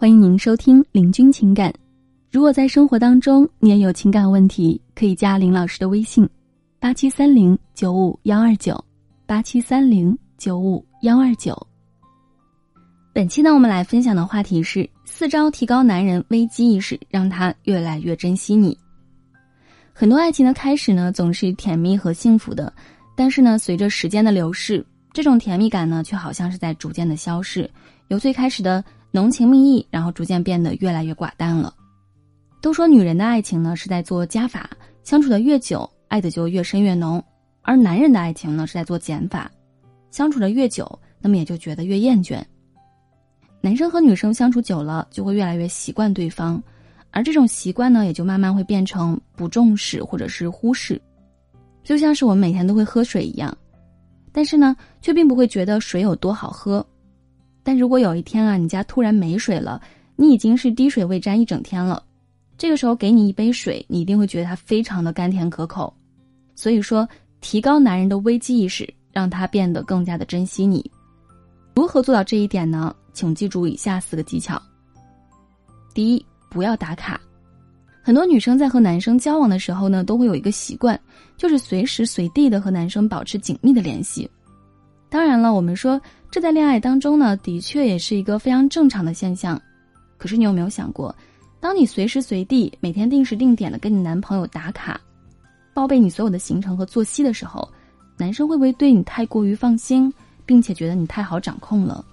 欢迎您收听《领军情感》。如果在生活当中你也有情感问题，可以加林老师的微信：八七三零九五幺二九，八七三零九五幺二九。本期呢，我们来分享的话题是四招提高男人危机意识，让他越来越珍惜你。很多爱情的开始呢，总是甜蜜和幸福的，但是呢，随着时间的流逝，这种甜蜜感呢，却好像是在逐渐的消逝，由最开始的。浓情蜜意，然后逐渐变得越来越寡淡了。都说女人的爱情呢是在做加法，相处的越久，爱的就越深越浓；而男人的爱情呢是在做减法，相处的越久，那么也就觉得越厌倦。男生和女生相处久了，就会越来越习惯对方，而这种习惯呢，也就慢慢会变成不重视或者是忽视，就像是我们每天都会喝水一样，但是呢，却并不会觉得水有多好喝。但如果有一天啊，你家突然没水了，你已经是滴水未沾一整天了，这个时候给你一杯水，你一定会觉得它非常的甘甜可口。所以说，提高男人的危机意识，让他变得更加的珍惜你。如何做到这一点呢？请记住以下四个技巧。第一，不要打卡。很多女生在和男生交往的时候呢，都会有一个习惯，就是随时随地的和男生保持紧密的联系。当然了，我们说这在恋爱当中呢，的确也是一个非常正常的现象。可是你有没有想过，当你随时随地、每天定时定点的跟你男朋友打卡，报备你所有的行程和作息的时候，男生会不会对你太过于放心，并且觉得你太好掌控了？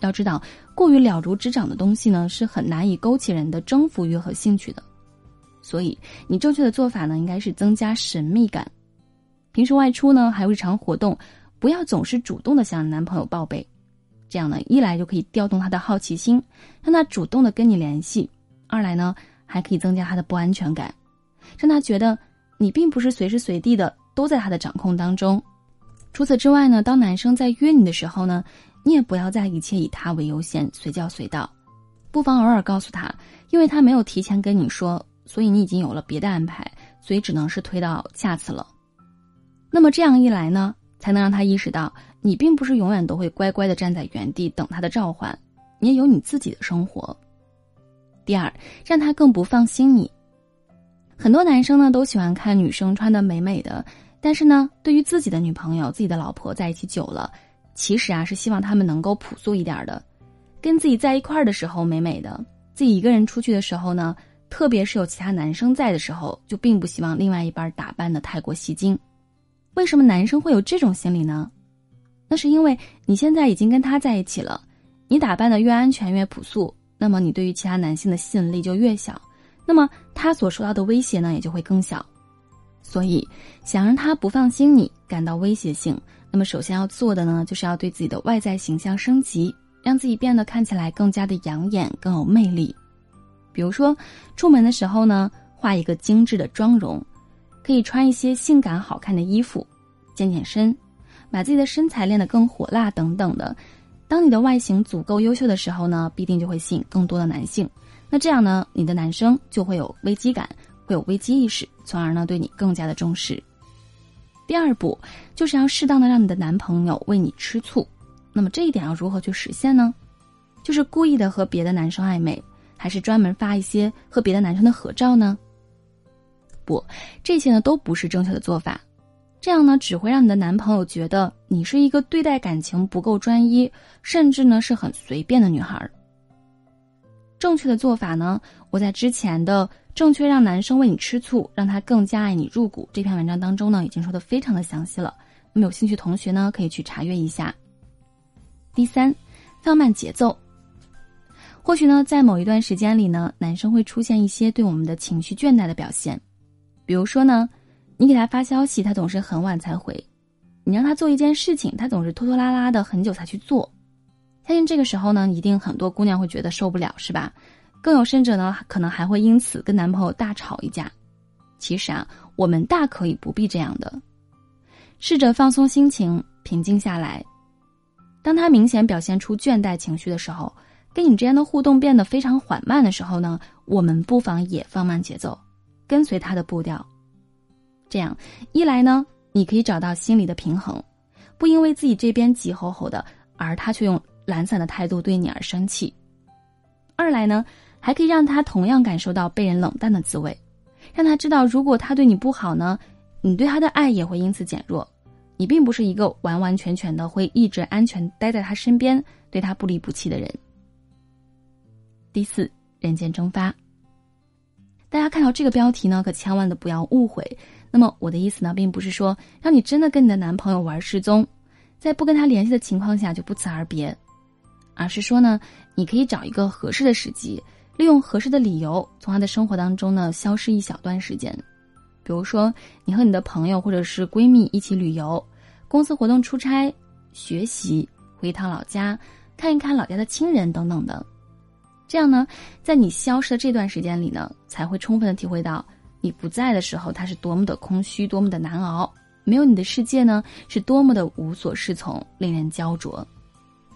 要知道，过于了如指掌的东西呢，是很难以勾起人的征服欲和兴趣的。所以，你正确的做法呢，应该是增加神秘感。平时外出呢，还有日常活动。不要总是主动的向男朋友报备，这样呢，一来就可以调动他的好奇心，让他主动的跟你联系；二来呢，还可以增加他的不安全感，让他觉得你并不是随时随地的都在他的掌控当中。除此之外呢，当男生在约你的时候呢，你也不要再一切以他为优先，随叫随到，不妨偶尔告诉他，因为他没有提前跟你说，所以你已经有了别的安排，所以只能是推到下次了。那么这样一来呢？才能让他意识到，你并不是永远都会乖乖的站在原地等他的召唤，你也有你自己的生活。第二，让他更不放心你。很多男生呢都喜欢看女生穿的美美的，但是呢，对于自己的女朋友、自己的老婆在一起久了，其实啊是希望他们能够朴素一点的，跟自己在一块儿的时候美美的，自己一个人出去的时候呢，特别是有其他男生在的时候，就并不希望另外一半打扮的太过吸睛。为什么男生会有这种心理呢？那是因为你现在已经跟他在一起了，你打扮的越安全越朴素，那么你对于其他男性的吸引力就越小，那么他所受到的威胁呢也就会更小。所以，想让他不放心你，感到威胁性，那么首先要做的呢，就是要对自己的外在形象升级，让自己变得看起来更加的养眼，更有魅力。比如说，出门的时候呢，画一个精致的妆容。可以穿一些性感好看的衣服，健健身，把自己的身材练得更火辣等等的。当你的外形足够优秀的时候呢，必定就会吸引更多的男性。那这样呢，你的男生就会有危机感，会有危机意识，从而呢对你更加的重视。第二步就是要适当的让你的男朋友为你吃醋。那么这一点要如何去实现呢？就是故意的和别的男生暧昧，还是专门发一些和别的男生的合照呢？不，这些呢都不是正确的做法，这样呢只会让你的男朋友觉得你是一个对待感情不够专一，甚至呢是很随便的女孩。正确的做法呢，我在之前的正确让男生为你吃醋，让他更加爱你入骨这篇文章当中呢已经说的非常的详细了，那么有兴趣同学呢可以去查阅一下。第三，放慢节奏。或许呢在某一段时间里呢，男生会出现一些对我们的情绪倦怠的表现。比如说呢，你给他发消息，他总是很晚才回；你让他做一件事情，他总是拖拖拉拉的很久才去做。相信这个时候呢，一定很多姑娘会觉得受不了，是吧？更有甚者呢，可能还会因此跟男朋友大吵一架。其实啊，我们大可以不必这样的，试着放松心情，平静下来。当他明显表现出倦怠情绪的时候，跟你之间的互动变得非常缓慢的时候呢，我们不妨也放慢节奏。跟随他的步调，这样一来呢，你可以找到心理的平衡，不因为自己这边急吼吼的，而他却用懒散的态度对你而生气；二来呢，还可以让他同样感受到被人冷淡的滋味，让他知道，如果他对你不好呢，你对他的爱也会因此减弱。你并不是一个完完全全的会一直安全待在他身边，对他不离不弃的人。第四，人间蒸发。大家看到这个标题呢，可千万的不要误会。那么我的意思呢，并不是说让你真的跟你的男朋友玩失踪，在不跟他联系的情况下就不辞而别，而是说呢，你可以找一个合适的时机，利用合适的理由，从他的生活当中呢消失一小段时间。比如说，你和你的朋友或者是闺蜜一起旅游，公司活动出差、学习，回一趟老家，看一看老家的亲人等等的。这样呢，在你消失的这段时间里呢，才会充分的体会到你不在的时候，他是多么的空虚，多么的难熬。没有你的世界呢，是多么的无所适从，令人焦灼。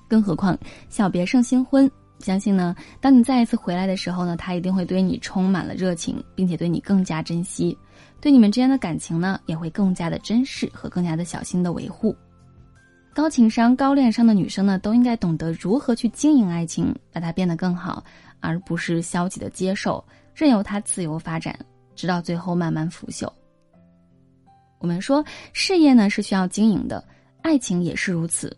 更何况小别胜新婚，相信呢，当你再一次回来的时候呢，他一定会对你充满了热情，并且对你更加珍惜，对你们之间的感情呢，也会更加的珍视和更加的小心的维护。高情商、高恋商的女生呢，都应该懂得如何去经营爱情，把它变得更好，而不是消极的接受，任由它自由发展，直到最后慢慢腐朽。我们说，事业呢是需要经营的，爱情也是如此。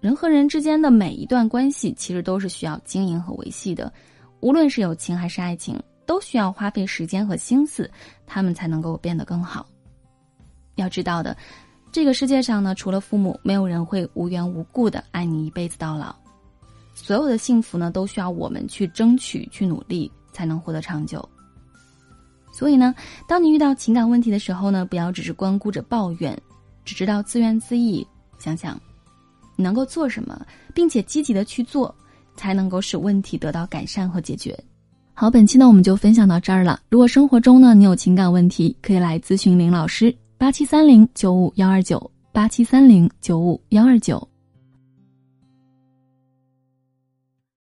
人和人之间的每一段关系，其实都是需要经营和维系的，无论是友情还是爱情，都需要花费时间和心思，他们才能够变得更好。要知道的。这个世界上呢，除了父母，没有人会无缘无故的爱你一辈子到老。所有的幸福呢，都需要我们去争取、去努力，才能获得长久。所以呢，当你遇到情感问题的时候呢，不要只是光顾着抱怨，只知道自怨自艾。想想，你能够做什么，并且积极的去做，才能够使问题得到改善和解决。好，本期呢我们就分享到这儿了。如果生活中呢你有情感问题，可以来咨询林老师。八七三零九五幺二九，八七三零九五幺二九。